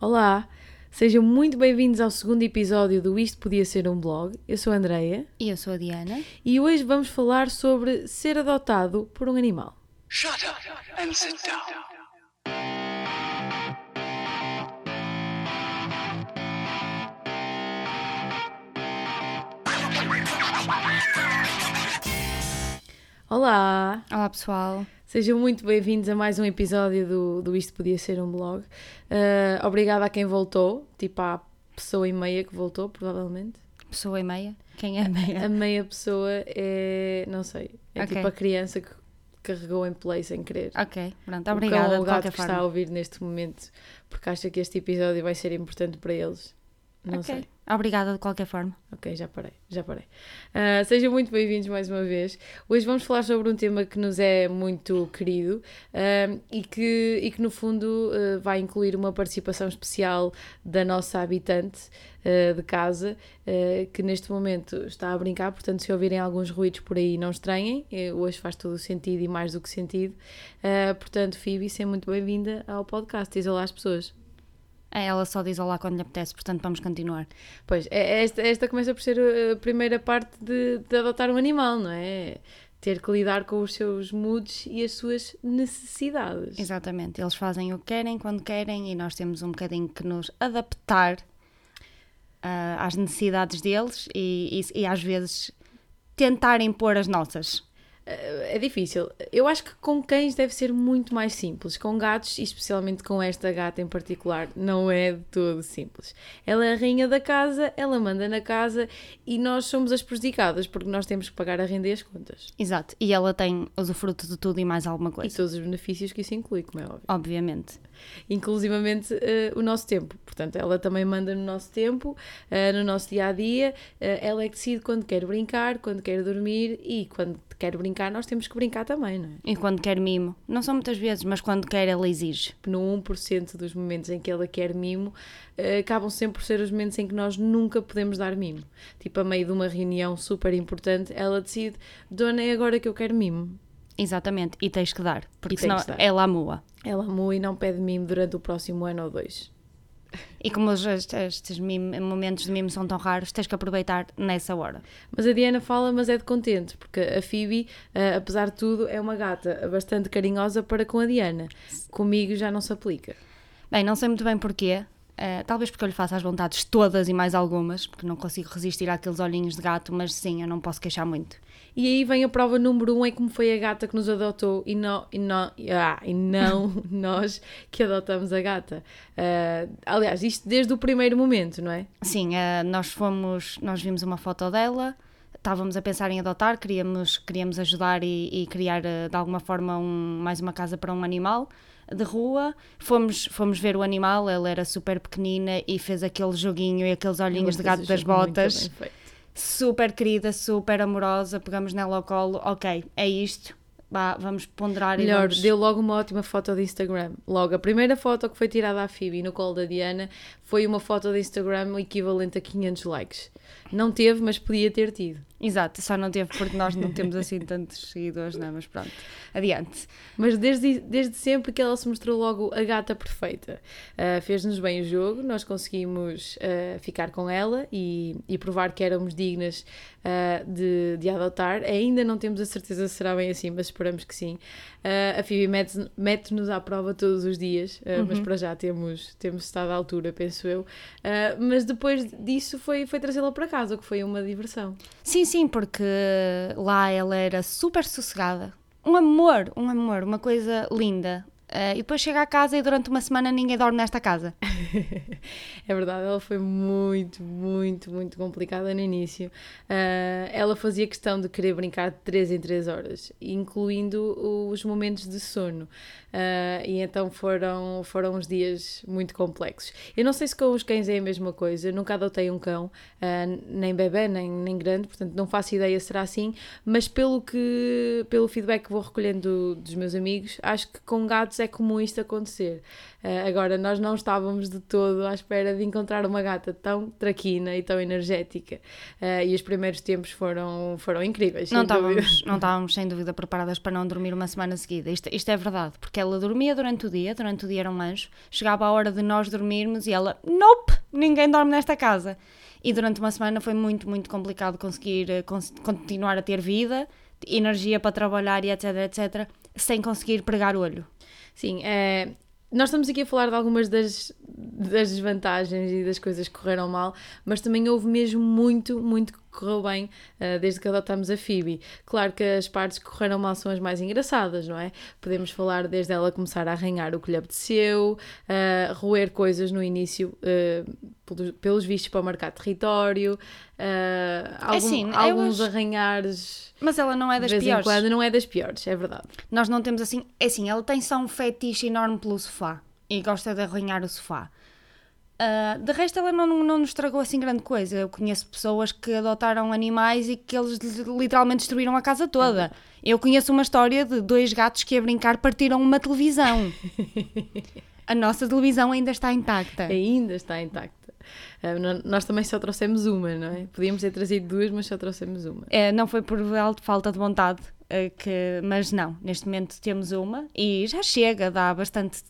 Olá, sejam muito bem-vindos ao segundo episódio do Isto Podia Ser um Blog. Eu sou a Andreia E eu sou a Diana. e hoje vamos falar sobre ser adotado por um animal. Shut up and sit down. Olá, Olá pessoal. Sejam muito bem-vindos a mais um episódio do, do Isto Podia Ser um Blog. Ah, obrigada a quem voltou, tipo à pessoa e meia que voltou, provavelmente. Pessoa e meia. Quem é a A meia? meia pessoa é, não sei, é Ok. tipo a criança que carregou em play sem querer. Ok, pronto. O cão Obrigada ou o gato que está a forma. ouvir neste momento, porque acha que este episódio vai ser importante para eles. Não Ok. sei. Obrigada de qualquer forma. Ok, já parei, já parei. Ah, sejam muito bem-vindos mais uma vez. Hoje vamos falar sobre um tema que nos é muito querido ah, e, que, e que, no fundo, ah, vai incluir uma participação especial da nossa habitante de casa, que neste momento está a brincar. Portanto, se ouvirem alguns ruídos por aí, não estranhem. Eh, hoje faz todo o sentido e mais do que sentido. Portanto, Phoebe, seja muito bem-vinda ao podcast. Diz olá às pessoas. É, Ela só diz olá quando lhe apetece, portanto vamos continuar. Pois, é- esta, esta começa por ser a primeira parte de, de adotar um animal, não é? Ter que lidar com os seus moods e as suas necessidades. Exatamente. Eles fazem o que querem, quando querem, e nós temos um bocadinho que nos adaptar ah, às necessidades deles e, e, e às vezes tentar impor as nossas. É é difícil. Eu acho que com cães deve ser muito mais simples. Com gatos, e especialmente com esta gata em particular, não é de todo simples. Ela é a rainha da casa, ela manda na casa e nós somos as prejudicadas porque nós temos que pagar a renda e as contas. Exato. E ela tem usufruto de tudo e mais alguma E coisa. todos os benefícios que isso inclui, como é óbvio. Obviamente. Inclusivamente eh, o nosso tempo. Portanto, ela também manda no nosso tempo, eh, no nosso dia a dia. Eh, ela é que decide quando quer brincar, quando quer dormir e quando quer brincar, nós temos que brincar também, não é? E quando quer mimo, não são muitas vezes, mas quando quer ela exige. No 1% dos momentos em que ela quer mimo, acabam sempre por ser os momentos em que nós nunca podemos dar mimo. Tipo, a meio de uma reunião super importante, ela decide: Dona, é agora que eu quero mimo. Exatamente, e tens que dar, porque E senão dar. ela amua. Ela amou e não pede mimo durante o próximo ano ou dois. E como estes, estes mimo- momentos de mimo são tão raros, tens que aproveitar nessa hora. Mas a Diana fala, mas é de contente, porque a Phoebe, eh, apesar de tudo, é uma gata bastante carinhosa para com a Diana. Comigo já não se aplica. Bem, não sei muito bem porquê. Eh, talvez porque eu lhe faça as vontades todas e mais algumas, porque não consigo resistir àqueles olhinhos de gato, mas sim, eu não posso queixar muito. E aí vem a prova número um, é como foi a gata que nos adotou e não, e não, ah, e não nós que adotamos a gata. Ah, aliás, isto desde o primeiro momento, não é? Sim, eh, nós fomos, nós vimos uma foto dela, estávamos a pensar em adotar, queríamos, queríamos ajudar e, e criar de alguma forma um- mais uma casa para um animal de rua. Fomos, fomos ver o animal, ela era super pequenina e fez aquele joguinho e aqueles olhinhos de gato das botas. Super querida, super amorosa, pegamos nela ao colo, ok, é isto, vá, vamos ponderar e Melhor, vamos... deu logo uma ótima foto de Instagram. Logo, a primeira foto que foi tirada à Phoebe no colo da Diana foi uma foto de Instagram equivalente a 500 likes. Não teve, mas podia ter tido. Exato, só não teve porque nós não temos assim tantos seguidores, não é? Mas pronto, adiante. Mas desde, desde sempre que ela se mostrou logo a gata perfeita. Ah, Fez-nos bem o jogo, nós conseguimos ah, ficar com ela e, e provar que éramos dignas ah, de, de adotar. Ainda não temos a certeza se será bem assim, mas esperamos que sim. A Phoebe mete- mete-nos à prova todos os dias, ah, mas para já temos, temos estado à altura, penso eu. Ah, mas depois disso foi, foi trazê-la para casa, o que foi uma diversão. Sim, sim, porque lá ela era super sossegada. Um amor, um amor, uma coisa linda. Eh, e depois chega à casa e durante uma semana ninguém dorme nesta casa. É verdade, ela foi muito, muito, muito complicada no início. Ah, ela fazia questão de querer brincar de 3 em 3 horas, incluindo os momentos de sono. Ah, e então foram, foram uns dias muito complexos. Eu não sei se com os cães é a mesma coisa, nunca adotei um cão, nem bebê, nem, nem grande, portanto não faço ideia se será assim, mas pelo, que, pelo feedback que vou recolhendo dos meus amigos, acho que com gatos gatos é comum isto acontecer. Uh, agora, nós não estávamos de todo à espera de encontrar uma gata tão traquina e tão energética. Uh, e os primeiros tempos foram, foram incríveis. Não estávamos, não estávamos, sem dúvida, preparadas para não dormir uma semana seguida. Isto, isto é verdade, porque ela dormia durante o dia, durante o dia era um anjo, chegava a hora de nós dormirmos e ela, nope, ninguém dorme nesta casa. E durante uma semana foi muito, muito complicado conseguir uh, continuar a ter vida, energia para trabalhar e etc, etc, sem conseguir pregar o olho. Sim, é, nós estamos aqui a falar de algumas das, das desvantagens e das coisas que correram mal, mas também houve mesmo muito, muito correu bem uh, desde que adotámos a Phoebe. Claro que as partes que correram mal são as mais engraçadas, não é? Podemos falar desde ela começar a arranhar o que lhe apeteceu, uh, roer coisas no início, uh, pelos, pelos vistos para marcar território, uh, algum, assim, alguns acho... arranhares. Mas ela não é das piores. Quando, não é das piores, é verdade. Nós não temos assim. É assim, ela tem só um fetiche enorme pelo sofá e gosta de arranhar o sofá. Uh, de resto, ela não, não nos estragou assim grande coisa. Eu conheço pessoas que adotaram animais e que eles literalmente destruíram a casa toda. Eu conheço uma história de dois gatos que a brincar partiram uma televisão. a nossa televisão ainda está intacta. Ainda está intacta. Uh, nós também só trouxemos uma, não é? Podíamos ter trazido duas, mas só trouxemos uma. É, não foi por falta de vontade, uh, que, mas não, neste momento temos uma e já chega, dá bastante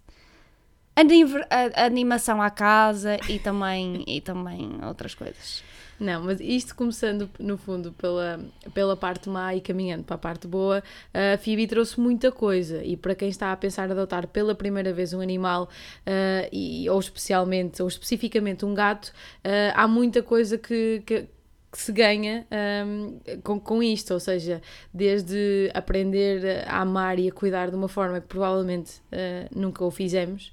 animação à casa e também, e também outras coisas. Não, mas isto começando no fundo pela, pela parte má e caminhando para a parte boa, a Phoebe trouxe muita coisa e para quem está a pensar adotar pela primeira vez um animal uh, e, ou especialmente ou especificamente um gato, uh, há muita coisa que, que que se ganha um, com, com isto, ou seja, desde aprender a amar e a cuidar de uma forma que provavelmente uh, nunca o fizemos,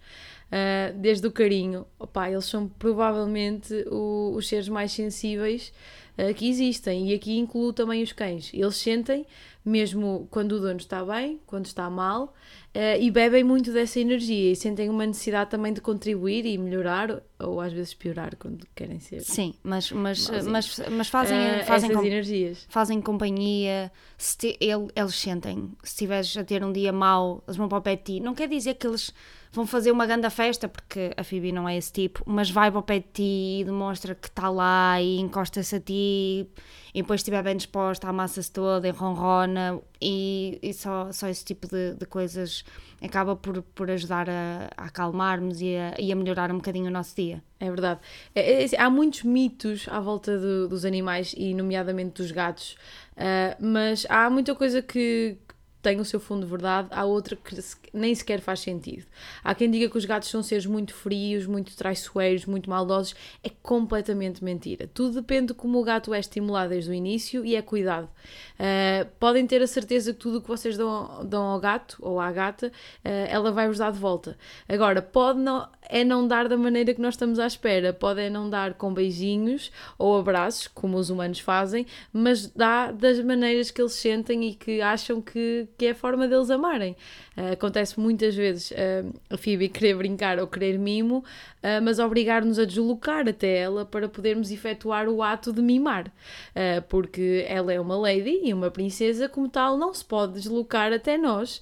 uh, desde o carinho. Opa, eles são provavelmente o, os seres mais sensíveis uh, que existem. E aqui incluo também os cães. Eles sentem, mesmo quando o dono está bem, quando está mal, uh, e bebem muito dessa energia e sentem uma necessidade também de contribuir e melhorar, ou às vezes piorar quando querem ser. Sim, mas, mas, mas, mas fazem, fazem essas energias. Fazem companhia, te, ele, eles sentem. Se estiveres a ter um dia mau, eles vão para o pé de ti. Não quer dizer que eles vão fazer uma grande festa, porque a Phoebe não é esse tipo, mas vai para o pé de ti e demonstra que está lá e encosta-se a ti e depois estiver bem disposta, amassa-se toda, enronrona e, e só, só esse tipo de, de coisas acaba por, por ajudar a, a acalmarmos e a, e a melhorar um bocadinho o nosso dia. É verdade. É, é, há muitos mitos à volta do, dos animais e, nomeadamente, dos gatos, uh, mas há muita coisa que, tem o seu fundo de verdade, há outra que nem sequer faz sentido. Há quem diga que os gatos são seres muito frios, muito traiçoeiros, muito maldosos. É completamente mentira. Tudo depende de como o gato é estimulado desde o início e é cuidado. Uh, podem ter a certeza que tudo o que vocês dão, dão ao gato ou à gata, uh, ela vai-vos dar de volta. Agora, pode não, é não dar da maneira que nós estamos à espera. Pode é não dar com beijinhos ou abraços, como os humanos fazem, mas dá das maneiras que eles sentem e que acham que, que é a forma deles amarem. Uh, acontece muitas vezes uh, a Phoebe querer brincar ou querer mimo, uh, mas obrigar-nos a deslocar até ela para podermos efetuar o ato de mimar, porque ela é uma lady e uma princesa, como tal, não se pode deslocar até nós,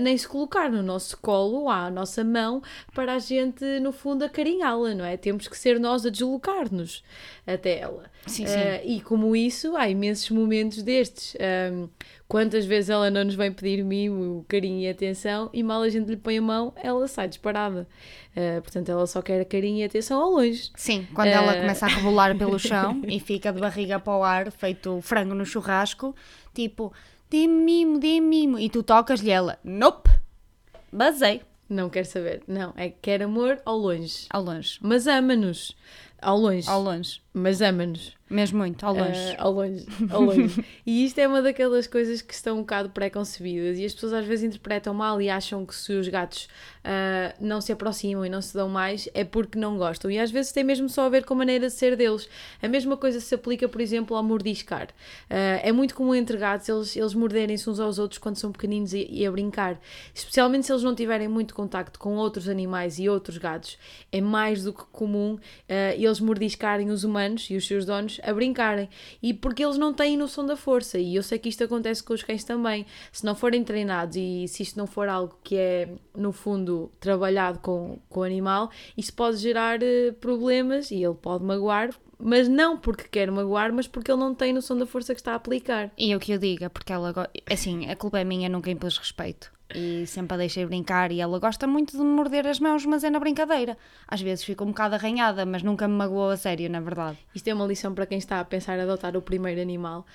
nem se colocar no nosso colo à nossa mão para a gente, no fundo, acarinhá-la, não é? Temos que ser nós a deslocar-nos até ela. Sim, sim. e como isso, há imensos momentos destes. Um, Quantas vezes ela não nos vem pedir mimo, carinho e atenção e mal a gente lhe põe a mão, ela sai disparada. Uh, portanto, ela só quer carinho e atenção ao longe. Sim, quando uh... ela começa a rebolar pelo chão e fica de barriga para o ar, feito frango no churrasco, tipo, dê-me mimo, dê-me mimo. E tu tocas-lhe ela, nope, basei. Não quer saber. Não, é que quer amor ao longe. Ao longe. Mas ama-nos. Ao longe. Ao longe. Mas ama-nos. Mesmo muito, ao longe. Uh, ao longe, ao longe. e isto é uma daquelas coisas que estão um bocado pré-concebidas e as pessoas às vezes interpretam mal e acham que se os gatos uh, não se aproximam e não se dão mais é porque não gostam. E às vezes tem mesmo só a ver com a maneira de ser deles. A mesma coisa se aplica, por exemplo, ao mordiscar. Uh, é muito comum entre gatos eles, eles morderem-se uns aos outros quando são pequeninos e, e, a brincar. Especialmente se eles não tiverem muito contacto com outros animais e outros gatos. É mais do que comum eles mordiscarem os humanos e os seus donos a brincarem. E porque eles não têm noção da força. E eu sei que isto acontece com os cães também. Se não forem treinados e se isto não for algo que é, no fundo, trabalhado com, com o animal, isto pode gerar eh, problemas e ele pode magoar. Mas não porque quer magoar, mas porque ele não tem noção da força que está a aplicar. E eu que eu diga, porque ela. go- Assim, a culpa é minha, nunca impus respeito. E sempre a deixei brincar. E ela gosta muito de me morder as mãos, mas é na brincadeira. Às vezes fica um bocado arranhada, mas nunca me magoou a sério, na verdade. Isto é uma lição para quem está a pensar em adotar o primeiro animal.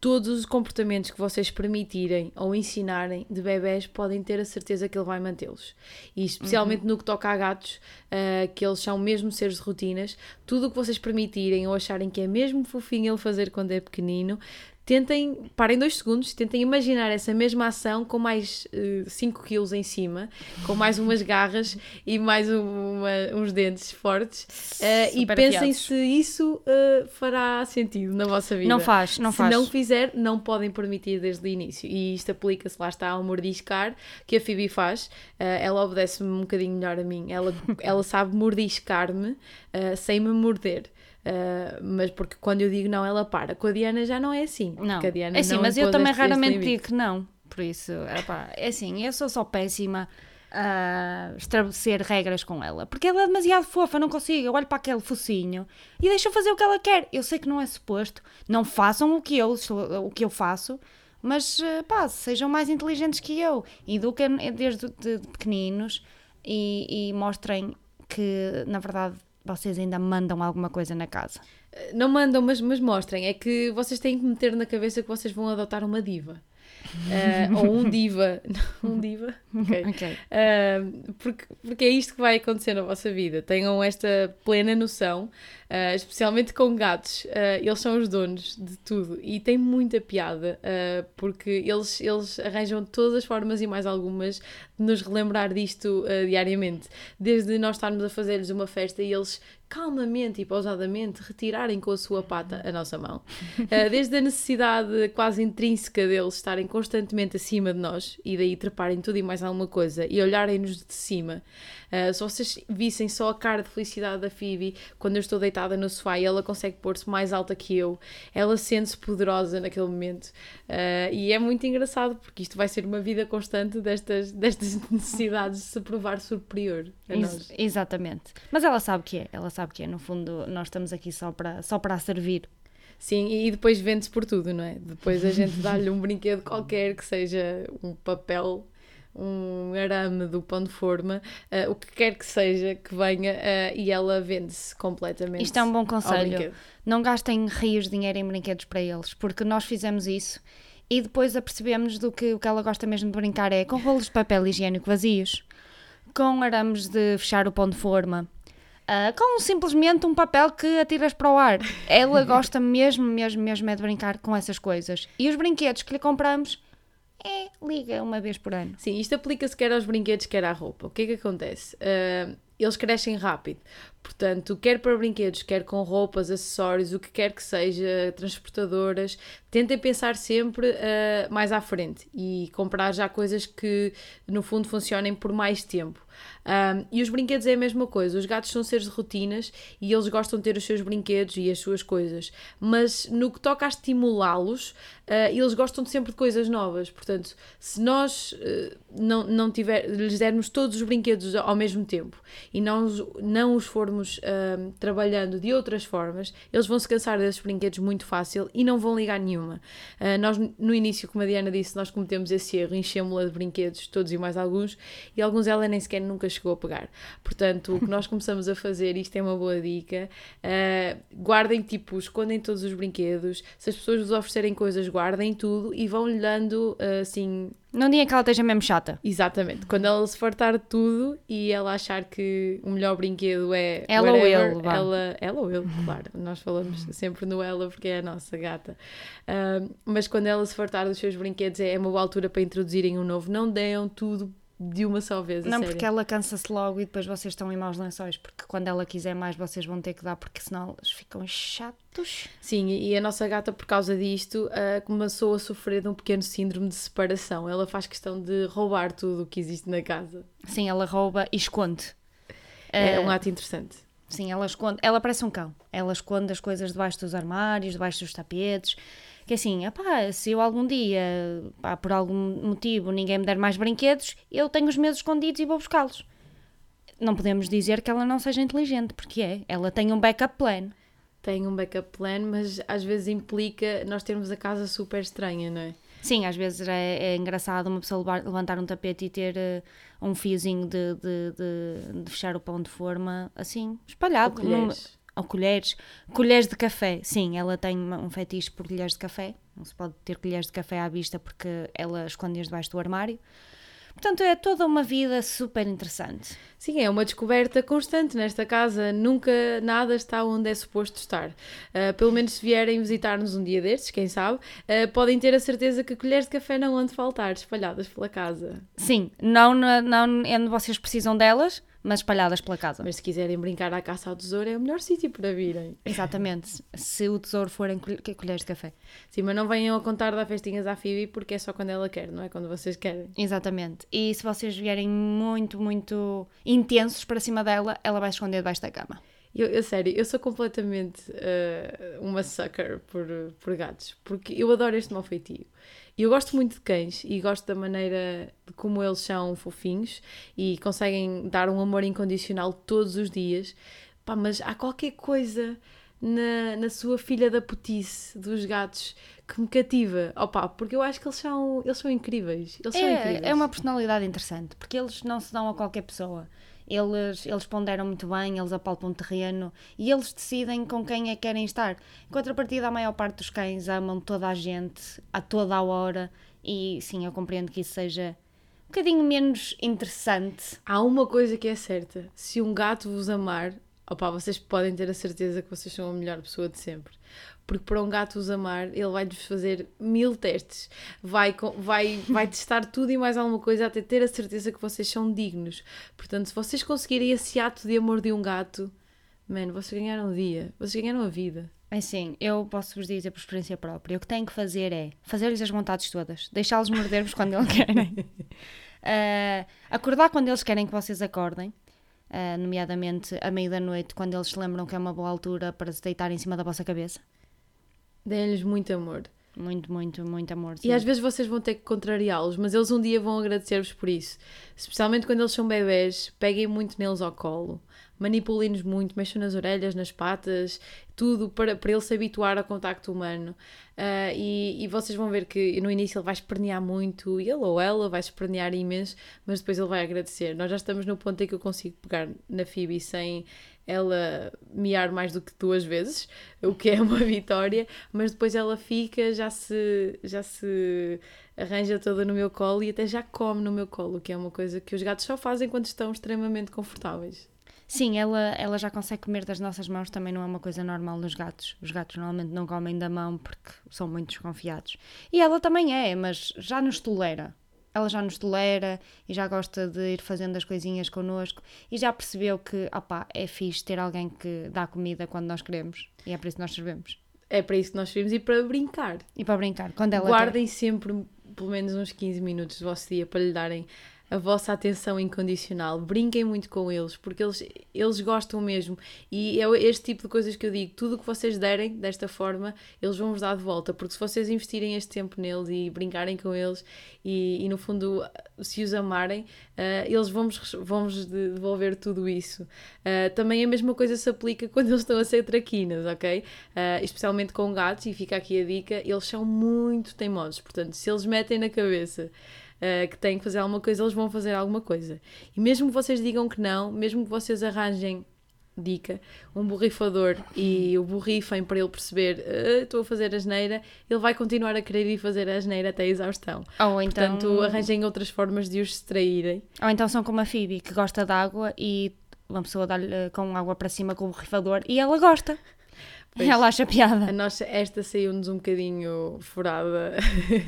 Todos os comportamentos que vocês permitirem ou ensinarem de bebés podem ter a certeza que ele vai mantê-los. E especialmente no que toca a gatos, ah, que eles são mesmo seres de rotinas, tudo o que vocês permitirem ou acharem que é mesmo fofinho ele fazer quando é pequenino, tentem, parem dois segundos, tentem imaginar essa mesma ação com mais 5 quilos em cima, com mais umas garras e mais um- uma- uns dentes fortes ah, e pensem se isso ah, fará sentido na vossa vida. Não faz, não se faz. não fizer, não podem permitir desde o início. E isto aplica-se, lá está, ao mordiscar que a Phoebe faz. Ela obedece-me um bocadinho melhor a mim. Ela, ela sabe mordiscar-me sem me morder. Ah, mas porque quando eu digo não, ela para. Com a Diana já não é assim. Não, porque a Diana é assim, não mas eu também este- raramente digo que não. Por isso, epá, é assim, eu sou só péssima a estabelecer regras com ela. Porque ela é demasiado fofa, não consigo. Eu olho para aquele focinho e deixo fazer o que ela quer. Eu sei que não é suposto. Não façam o que eu, o que eu faço. Mas, pá, sejam mais inteligentes que eu. Eduquem desde de pequeninos e, e mostrem que, na verdade, vocês ainda mandam alguma coisa na casa. Não mandam, mas, mas mostrem. É que vocês têm que meter na cabeça que vocês vão adotar uma diva. Ah, ou um diva. um diva? Ok. Ok. Uh, porque, porque é isto que vai acontecer na vossa vida. Tenham esta plena noção, uh, especialmente com gatos. Uh, eles são os donos de tudo e tem muita piada, uh, porque eles, eles arranjam todas as formas e mais algumas de nos relembrar disto diariamente. Desde nós estarmos a fazer-lhes uma festa e eles calmamente e pausadamente retirarem com a sua pata a nossa mão. Desde a necessidade quase intrínseca deles estarem constantemente acima de nós e daí treparem tudo e mais alguma coisa e olharem-nos de cima. Uh, se vocês vissem só a cara de felicidade da Phoebe quando eu estou deitada no sofá e ela consegue pôr-se mais alta que eu, ela sente-se poderosa naquele momento. Uh, e é muito engraçado porque isto vai ser uma vida constante destas, destas necessidades de se provar superior a Ex- nós. exatamente. Mas ela sabe que é, ela sabe que é. No fundo, nós estamos aqui só para, só para a servir. Sim, e depois vende-se por tudo, não é? Depois a gente dá-lhe um brinquedo qualquer que seja um papel, um arame do pão de forma, eh, o que quer que seja que venha, eh, e ela vende-se completamente. Isto é um bom conselho. Não gastem rios de dinheiro em brinquedos para eles, porque nós fizemos isso e depois apercebemos do que o que ela gosta mesmo de brincar é com rolos de papel higiênico vazios, com arames de fechar o pão de forma. ah, com simplesmente um papel que atiras para o ar. Ela gosta mesmo, mesmo, mesmo é de brincar com essas coisas. E os brinquedos que lhe compramos, é, liga uma vez por ano. Sim, isto aplica-se quer aos brinquedos, quer à roupa. O que é que acontece? Ah, eles crescem rápido, portanto, quer para brinquedos, quer com roupas, acessórios, o que quer que seja, transportadoras, tentem pensar sempre ah, mais à frente e comprar já coisas que no fundo funcionem por mais tempo. Ah, e os brinquedos é a mesma coisa, os gatos são seres de rotinas e eles gostam de ter os seus brinquedos e as suas coisas, mas no que toca a estimulá-los, ah, eles gostam sempre de coisas novas. Portanto, se nós ah, não, não tiver, lhes dermos todos os brinquedos ao mesmo tempo e não não os formos ah, trabalhando de outras formas, eles vão se cansar desses brinquedos muito fácil e não vão ligar nenhuma. Ah, nós, no início, como a Diana disse, nós cometemos esse erro, enchemos-la de brinquedos, todos e mais alguns, e alguns ela nem sequer nunca chegou a pegar. Portanto, o que nós começamos a fazer, isto é uma boa dica, ah, guardem, tipo, escondem todos os brinquedos, se as pessoas vos oferecerem coisas, guardem tudo e vão-lhe dando, ah, assim, Num dia que ela esteja mesmo chata. Exatamente, quando ela se fartar de tudo e ela achar que o melhor brinquedo é Ela ou whatever, ele, vá. ela, ela ou ele, claro, nós falamos sempre no ela porque é a nossa gata. Ah, mas quando ela se fartar dos seus brinquedos é uma boa altura para introduzirem um novo, não deem tudo de uma só vez. Não, sério. porque ela cansa-se logo e depois vocês estão em maus lençóis, porque quando ela quiser mais vocês vão ter que dar, porque senão eles ficam chatos. Sim, e a nossa gata, por causa disto, ah, começou a sofrer de um pequeno síndrome de separação. Ela faz questão de roubar tudo o que existe na casa. Sim, ela rouba e esconde. É Ah, um ato interessante. Sim, ela esconde, ela parece um cão. Ela esconde as coisas debaixo dos armários, debaixo dos tapetes. Que assim, epá, se eu algum dia, pá, por algum motivo, ninguém me der mais brinquedos, eu tenho os meus escondidos e vou buscá-los. Não podemos dizer que ela não seja inteligente, porque é. Ela tem um backup plan. Tem um backup plan, mas às vezes implica nós termos a casa super estranha, não é? Sim, às vezes é, é engraçado uma pessoa levantar um tapete e ter eh, um fiozinho de, de, de- de fechar o pão de forma assim, espalhado. Ou colheres. Ou colheres. Colheres de café. Sim, ela tem um fetiche por colheres de café. Não se pode ter colheres de café à vista porque ela esconde-as debaixo do armário. Portanto, é toda uma vida super interessante. Sim, é uma descoberta constante nesta casa. Nunca nada está onde é suposto estar. Uh, pelo menos se vierem visitar-nos um dia destes, quem sabe, uh, podem ter a certeza que colheres de café não hão de faltar, espalhadas pela casa. Sim, não, na- não onde vocês precisam delas, mas espalhadas pela casa. Mas se quiserem brincar à caça ao tesouro, é o melhor sítio para virem. Exatamente. Se o tesouro forem colhe- colheres de café. Sim, mas não venham a contar dar festinhas à Phoebe porque é só quando ela quer, não é quando vocês querem. Exatamente. E se vocês vierem muito, muito intensos para cima dela, ela vai esconder debaixo da cama. Eu, eu, sério, eu sou completamente uh, uma sucker por, por gatos, porque eu adoro este mau feitio. E eu gosto muito de cães e gosto da maneira de como eles são fofinhos e conseguem dar um amor incondicional todos os dias. Pá, mas há qualquer coisa na, na sua filha da putice dos gatos que me cativa. Opa, porque eu acho que eles são, eles são incríveis. Eles são É, incríveis. é uma personalidade interessante, porque eles não se dão a qualquer pessoa. Eles, eles ponderam muito bem, eles apalpam o terreno e eles decidem com quem é que querem estar. Em contrapartida, a maior parte dos cães amam toda a gente, a toda a hora, e sim, eu compreendo que isso seja um bocadinho menos interessante. Há uma coisa que é certa: se um gato vos amar, opá, vocês podem ter a certeza que vocês são a melhor pessoa de sempre. Porque para um gato vos amar, ele vai-vos fazer mil testes, vai, vai, vai testar tudo e mais alguma coisa até ter a certeza que vocês são dignos. Portanto, se vocês conseguirem esse ato de amor de um gato, mano, vocês ganharam o dia, vocês ganharam a vida. É Assim, eu posso vos dizer por experiência própria, o que tenho que fazer é fazer-lhes as vontades todas, deixá-los morder-vos quando eles querem, Ah, acordar quando eles querem que vocês acordem, ah, nomeadamente à meia da noite, quando eles se lembram que é uma boa altura para se deitar em cima da vossa cabeça. Deem-lhes muito amor. Muito, muito, muito amor. E sim. às vezes vocês vão ter que contrariá-los, mas eles um dia vão agradecer-vos por isso. Especialmente quando eles são bebés, peguem muito neles ao colo, manipulem-nos muito, mexam nas orelhas, nas patas, tudo para, para ele se habituar ao contacto humano. Ah, e, e vocês vão ver que no início ele vai espernear muito, ele ou ela vai espernear imenso, mas depois ele vai agradecer. Nós já estamos no ponto em que eu consigo pegar na Phoebe sem ela miar mais do que duas vezes, o que é uma vitória, mas depois ela fica, já se, já se arranja toda no meu colo e até já come no meu colo, que é uma coisa que os gatos só fazem quando estão extremamente confortáveis. Sim, ela, ela já consegue comer das nossas mãos, também não é uma coisa normal nos gatos. Os gatos normalmente não comem da mão porque são muito desconfiados. E ela também é, mas já nos tolera. Ela já nos tolera e já gosta de ir fazendo as coisinhas connosco e já percebeu que, opá, é fixe ter alguém que dá comida quando nós queremos e é por isso que nós servemos. É para isso que nós vimos e para brincar. E para brincar, quando ela quer. Guardem sempre pelo menos uns 15 minutos do vosso dia para lhe darem a vossa atenção incondicional. Brinquem muito com eles, porque eles, eles gostam mesmo. E é este tipo de coisas que eu digo: tudo o que vocês derem desta forma, eles vão-vos dar de volta. Porque se vocês investirem este tempo neles e brincarem com eles e, e no fundo, se os amarem, ah, eles vão-vos vão devolver tudo isso. Ah, também a mesma coisa se aplica quando eles estão a ser traquinas, ok? Ah, especialmente com gatos, e fica aqui a dica: eles são muito teimosos. Portanto, se eles metem na cabeça uh, que têm que fazer alguma coisa, eles vão fazer alguma coisa. E mesmo que vocês digam que não, mesmo que vocês arranjem, dica, um borrifador e o borrifem para ele perceber "Ah, estou a fazer a asneira, ele vai continuar a querer ir fazer a asneira até a exaustão. Ou então, Portanto, arranjem outras formas de os distraírem. ou então são como a Phoebe, que gosta de água e uma pessoa dá-lhe eh, com água para cima com o borrifador e ela gosta. Pois. Ela acha A piada. nossa, esta saiu-nos um bocadinho furada.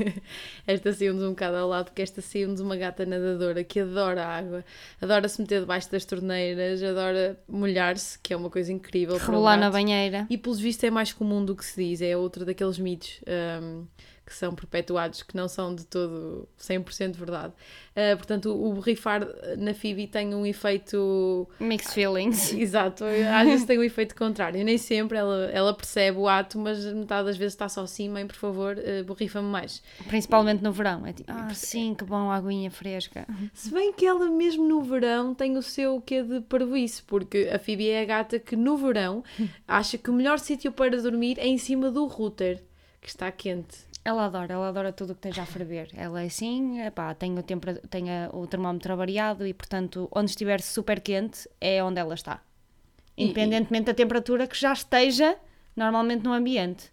esta saiu-nos um bocado ao lado, porque esta saiu-nos uma gata nadadora que adora a água, adora se meter debaixo das torneiras, adora molhar-se, que é uma coisa incrível. para um Rolar na banheira. E pelos vistos é mais comum do que se diz, é outro daqueles mitos hum, que são perpetuados, que não são de todo 100% verdade. Uh, portanto, o borrifar na Phoebe tem um efeito. Mixed feelings. Exato, às vezes tem um efeito contrário. Nem sempre ela, ela percebe o ato, mas metade das vezes está só assim, mãe, por favor, uh, borrifa-me mais. Principalmente no verão. É tipo, ah, sim, que bom, aguinha fresca. Se bem que ela, mesmo no verão, tem o seu quê de parvoíce, porque a Phoebe é a gata que no verão acha que o melhor sítio para dormir é em cima do router, que está quente. Ela adora, ela adora tudo o que esteja a ferver. Ela é assim, epá, tem, o, tempo, tem o termómetro variado e, portanto, onde estiver super quente é onde ela está. Independentemente e, da temperatura que já esteja normalmente no ambiente.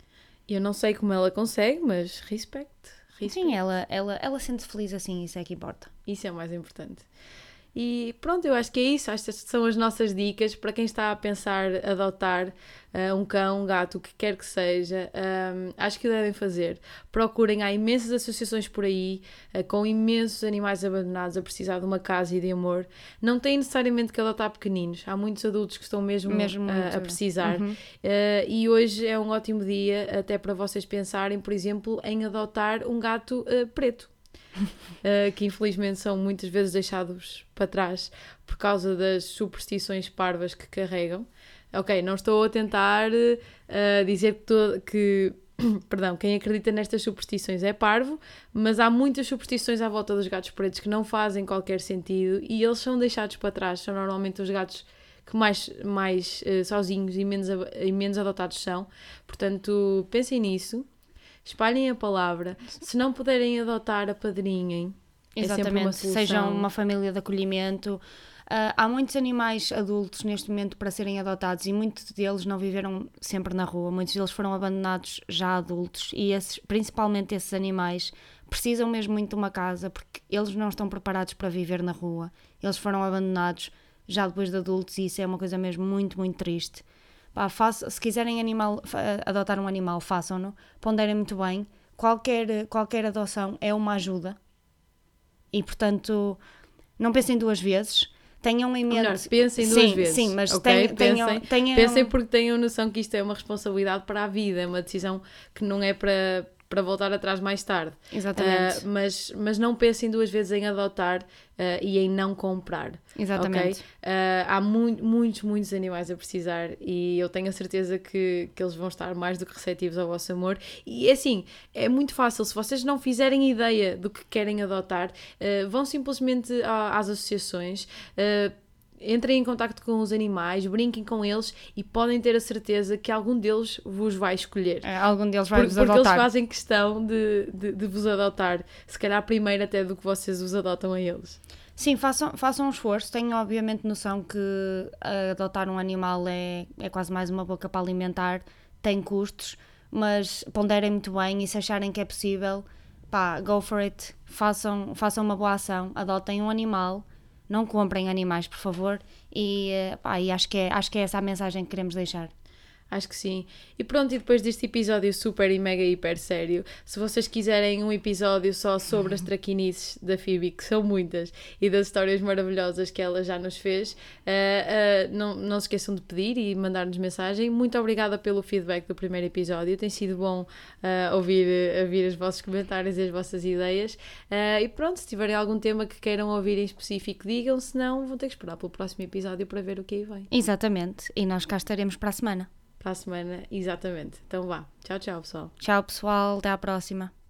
Eu não sei como ela consegue, mas respeito. Sim, ela, ela, ela sente feliz assim, isso é que importa. Isso é o mais importante. E pronto, eu acho que é isso. Estas são as nossas dicas para quem está a pensar adotar uh, um cão, um gato, o que quer que seja. Um, acho que o devem fazer. Procurem, há imensas associações por aí uh, com imensos animais abandonados a precisar de uma casa e de amor. Não têm necessariamente que adotar pequeninos. Há muitos adultos que estão mesmo, mesmo uh, a precisar. Uhum. e hoje é um ótimo dia até para vocês pensarem, por exemplo, em adotar um gato preto uh, que infelizmente são muitas vezes deixados para trás por causa das superstições parvas que carregam. Ok, não estou a tentar uh, dizer que, que perdão, quem acredita nestas superstições é parvo, mas há muitas superstições à volta dos gatos pretos que não fazem qualquer sentido e eles são deixados para trás. São normalmente os gatos que mais, mais uh, sozinhos e menos, e menos adotados são. Portanto, pensem nisso espalhem a palavra. Se não puderem adotar, apadrinhem. É Exatamente, é sejam uma família de acolhimento. Uh, há muitos animais adultos neste momento para serem adotados e muitos deles não viveram sempre na rua, muitos deles foram abandonados já adultos e esses, principalmente esses animais precisam mesmo muito de uma casa porque eles não estão preparados para viver na rua, eles foram abandonados já depois de adultos e isso é uma coisa mesmo muito, muito triste. Pá, faça, se quiserem animal, adotar um animal, façam-no, ponderem muito bem. Qualquer, qualquer adoção é uma ajuda e, portanto, não pensem duas vezes. Tenham em mente. Melhor, pensem duas sim, vezes. Sim, mas okay? tenham, pensem, tenham... pensem porque tenham noção que isto é uma responsabilidade para a vida, é uma decisão que não é para, para voltar atrás mais tarde. Exatamente. Uh, mas, mas não pensem duas vezes em adotar uh, e em não comprar. Exatamente. Okay? Uh, há mu muitos, muitos animais a precisar e eu tenho a certeza que, que eles vão estar mais do que receptivos ao vosso amor. E assim, é muito fácil. Se vocês não fizerem ideia do que querem adotar, vão simplesmente às associações entrem em contato com os animais, brinquem com eles e podem ter a certeza que algum deles vos vai escolher. É, algum deles vai Por, vos porque adotar. Porque eles fazem questão de, de, de, vos adotar, se calhar primeiro até do que vocês os adotam a eles. Sim, façam, façam um esforço. Tenho obviamente noção que adotar um animal é, é quase mais uma boca para alimentar, tem custos, mas ponderem muito bem e se acharem que é possível, pá, go for it, façam, façam uma boa ação, adotem um animal não comprem animais, por favor, e, eh, pá, e acho, que é, acho que é essa a mensagem que queremos deixar. Acho que sim. E pronto, e depois deste episódio super e mega hiper sério, se vocês quiserem um episódio só sobre as traquinices da Phoebe, que são muitas, e das histórias maravilhosas que ela já nos fez, uh, uh, não, não se esqueçam de pedir e mandar-nos mensagem. Muito obrigada pelo feedback do primeiro episódio, tem sido bom uh, ouvir, ouvir os vossos comentários e as vossas ideias. e pronto, se tiverem algum tema que queiram ouvir em específico, digam, senão vão ter que esperar pelo próximo episódio para ver o que aí vem. Exatamente, e nós cá estaremos para a semana para a semana, exatamente. Então vá. Tchau, tchau, pessoal. Tchau, pessoal. Até à próxima.